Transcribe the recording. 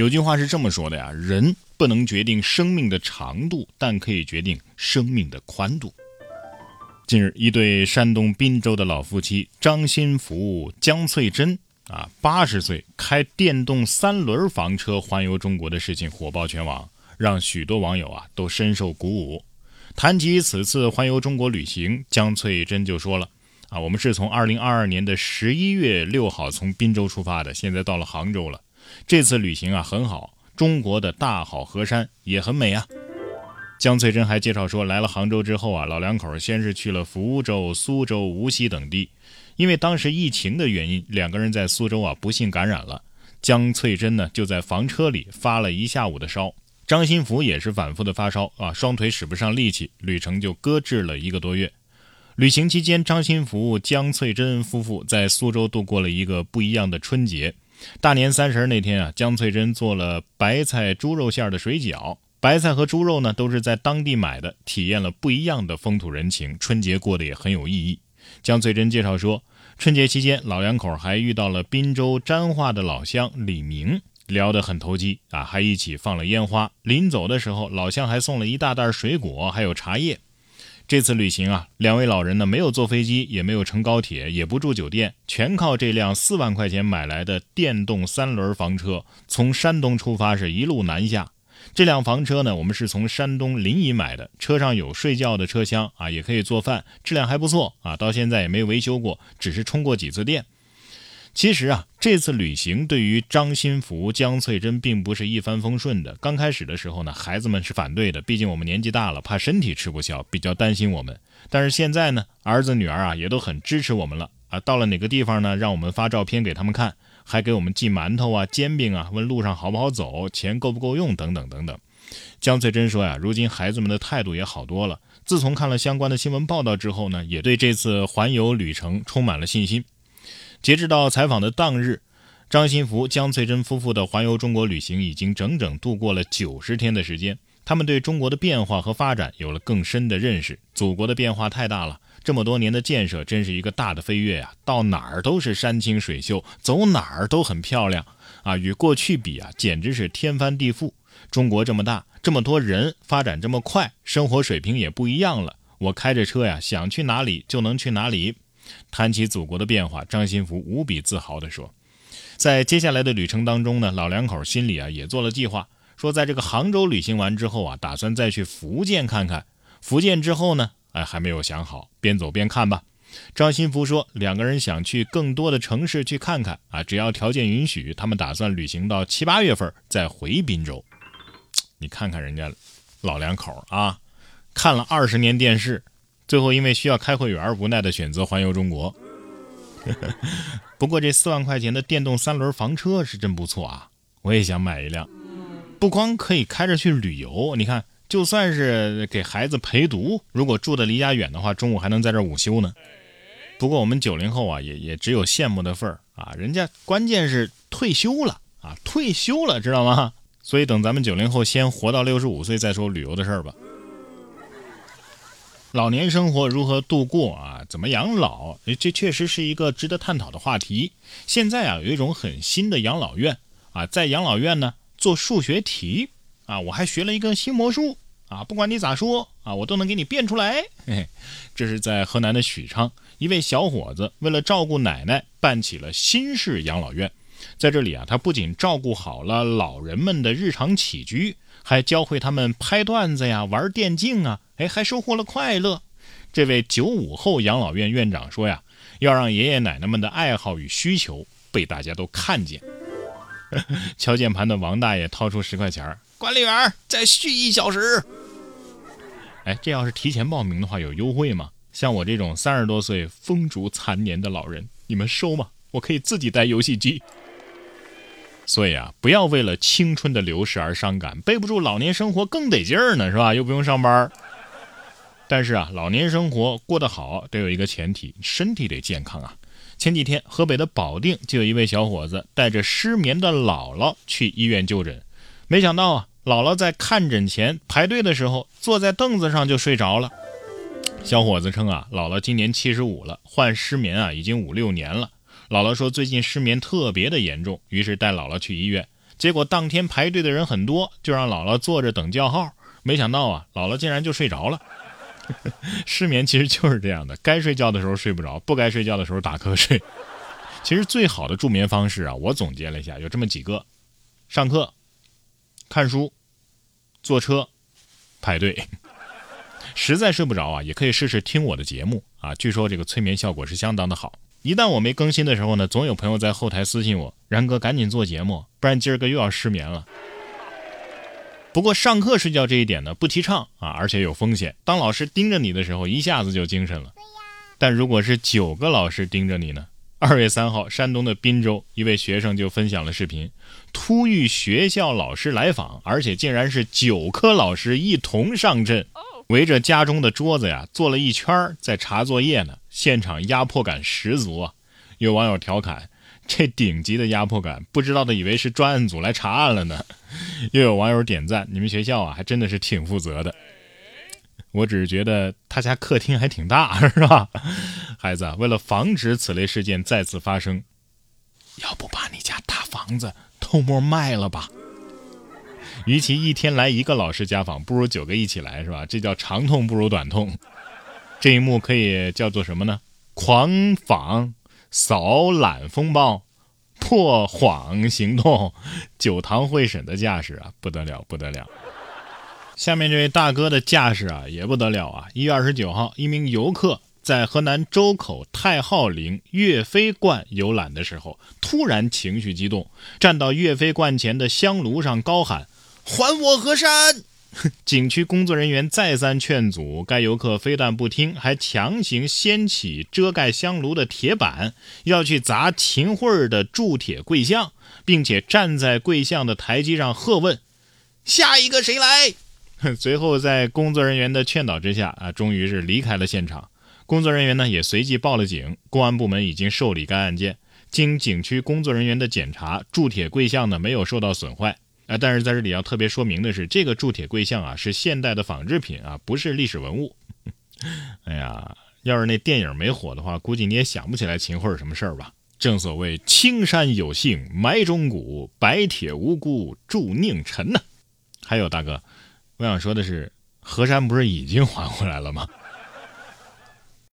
有句话是这么说的呀：人不能决定生命的长度，但可以决定生命的宽度。近日，一对山东滨州的老夫妻张新福、江翠珍啊，八十岁开电动三轮房车环游中国的事情火爆全网，让许多网友啊都深受鼓舞。谈及此次环游中国旅行，江翠珍就说了：“啊，我们是从二零二二年的十一月六号从滨州出发的，现在到了杭州了。这次旅行啊很好，中国的大好河山也很美啊。”江翠珍还介绍说，来了杭州之后啊，老两口先是去了福州、苏州、无锡等地，因为当时疫情的原因，两个人在苏州啊不幸感染了。江翠珍呢就在房车里发了一下午的烧，张新福也是反复的发烧啊，双腿使不上力气，旅程就搁置了一个多月。旅行期间，张新福、江翠珍夫妇在苏州度过了一个不一样的春节。大年三十那天啊，江翠珍做了白菜猪肉馅的水饺。白菜和猪肉呢，都是在当地买的，体验了不一样的风土人情，春节过得也很有意义。江翠珍介绍说，春节期间老两口还遇到了滨州沾化的老乡李明，聊得很投机啊，还一起放了烟花。临走的时候，老乡还送了一大袋水果，还有茶叶。这次旅行啊，两位老人呢没有坐飞机，也没有乘高铁，也不住酒店，全靠这辆四万块钱买来的电动三轮房车，从山东出发，是一路南下。这辆房车呢，我们是从山东临沂买的，车上有睡觉的车厢啊，也可以做饭，质量还不错啊，到现在也没维修过，只是充过几次电。其实啊，这次旅行对于张新福、江翠珍并不是一帆风顺的。刚开始的时候呢，孩子们是反对的，毕竟我们年纪大了，怕身体吃不消，比较担心我们。但是现在呢，儿子女儿啊也都很支持我们了啊，到了哪个地方呢，让我们发照片给他们看。还给我们寄馒头啊、煎饼啊，问路上好不好走，钱够不够用等等等等。江翠珍说呀，如今孩子们的态度也好多了。自从看了相关的新闻报道之后呢，也对这次环游旅程充满了信心。截止到采访的当日，张新福、江翠珍夫妇的环游中国旅行已经整整度过了九十天的时间。他们对中国的变化和发展有了更深的认识。祖国的变化太大了。这么多年的建设真是一个大的飞跃呀！到哪儿都是山清水秀，走哪儿都很漂亮啊！与过去比啊，简直是天翻地覆。中国这么大，这么多人，发展这么快，生活水平也不一样了。我开着车呀，想去哪里就能去哪里。谈起祖国的变化，张新福无比自豪地说：“在接下来的旅程当中呢，老两口心里啊也做了计划，说在这个杭州旅行完之后啊，打算再去福建看看。福建之后呢？”哎，还没有想好，边走边看吧。张新福说，两个人想去更多的城市去看看啊，只要条件允许，他们打算旅行到七八月份再回滨州。你看看人家老两口啊，看了二十年电视，最后因为需要开会员，无奈的选择环游中国。不过这四万块钱的电动三轮房车是真不错啊，我也想买一辆，不光可以开着去旅游，你看。就算是给孩子陪读，如果住的离家远的话，中午还能在这午休呢。不过我们九零后啊，也也只有羡慕的份儿啊。人家关键是退休了啊，退休了，知道吗？所以等咱们九零后先活到六十五岁再说旅游的事儿吧。老年生活如何度过啊？怎么养老？这确实是一个值得探讨的话题。现在啊，有一种很新的养老院啊，在养老院呢做数学题。啊，我还学了一个新魔术啊！不管你咋说啊，我都能给你变出来。嘿嘿，这是在河南的许昌，一位小伙子为了照顾奶奶，办起了新式养老院。在这里啊，他不仅照顾好了老人们的日常起居，还教会他们拍段子呀、玩电竞啊，哎，还收获了快乐。这位九五后养老院院长说呀，要让爷爷奶奶们的爱好与需求被大家都看见。敲键盘的王大爷掏出十块钱管理员，再续一小时。哎，这要是提前报名的话，有优惠吗？像我这种三十多岁风烛残年的老人，你们收吗？我可以自己带游戏机。所以啊，不要为了青春的流逝而伤感，背不住老年生活更得劲儿呢，是吧？又不用上班。但是啊，老年生活过得好，得有一个前提，身体得健康啊。前几天，河北的保定就有一位小伙子带着失眠的姥姥去医院就诊，没想到啊。姥姥在看诊前排队的时候，坐在凳子上就睡着了。小伙子称啊，姥姥今年七十五了，患失眠啊已经五六年了。姥姥说最近失眠特别的严重，于是带姥姥去医院。结果当天排队的人很多，就让姥姥坐着等叫号。没想到啊，姥姥竟然就睡着了。失眠其实就是这样的，该睡觉的时候睡不着，不该睡觉的时候打瞌睡。其实最好的助眠方式啊，我总结了一下，有这么几个：上课、看书、坐车、排队。实在睡不着啊，也可以试试听我的节目啊，据说这个催眠效果是相当的好。一旦我没更新的时候呢，总有朋友在后台私信我：“然哥，赶紧做节目，不然今儿个又要失眠了。”不过上课睡觉这一点呢，不提倡啊，而且有风险。当老师盯着你的时候，一下子就精神了。但如果是九个老师盯着你呢？二月三号，山东的滨州一位学生就分享了视频，突遇学校老师来访，而且竟然是九科老师一同上阵，围着家中的桌子呀坐了一圈，在查作业呢，现场压迫感十足啊！有网友调侃。这顶级的压迫感，不知道的以为是专案组来查案了呢。又有网友点赞，你们学校啊，还真的是挺负责的。我只是觉得他家客厅还挺大，是吧？孩子，为了防止此类事件再次发生，要不把你家大房子偷摸卖了吧？与其一天来一个老师家访，不如九个一起来，是吧？这叫长痛不如短痛。这一幕可以叫做什么呢？狂访。扫览风暴，破谎行动，九堂会审的架势啊，不得了，不得了。下面这位大哥的架势啊，也不得了啊！一月二十九号，一名游客在河南周口太昊陵岳飞观游览的时候，突然情绪激动，站到岳飞观前的香炉上高喊：“还我河山！” 景区工作人员再三劝阻，该游客非但不听，还强行掀起遮盖香炉的铁板，要去砸秦桧的铸铁跪像，并且站在跪像的台基上喝问：“下一个谁来？” 随后在工作人员的劝导之下，啊，终于是离开了现场。工作人员呢也随即报了警，公安部门已经受理该案件。经景区工作人员的检查，铸铁跪像呢没有受到损坏。啊，但是在这里要特别说明的是，这个铸铁跪像啊是现代的仿制品啊，不是历史文物。哎呀，要是那电影没火的话，估计你也想不起来秦桧什么事儿吧？正所谓青山有幸埋忠骨，白铁无辜铸佞臣呢。还有大哥，我想说的是，河山不是已经还回来了吗？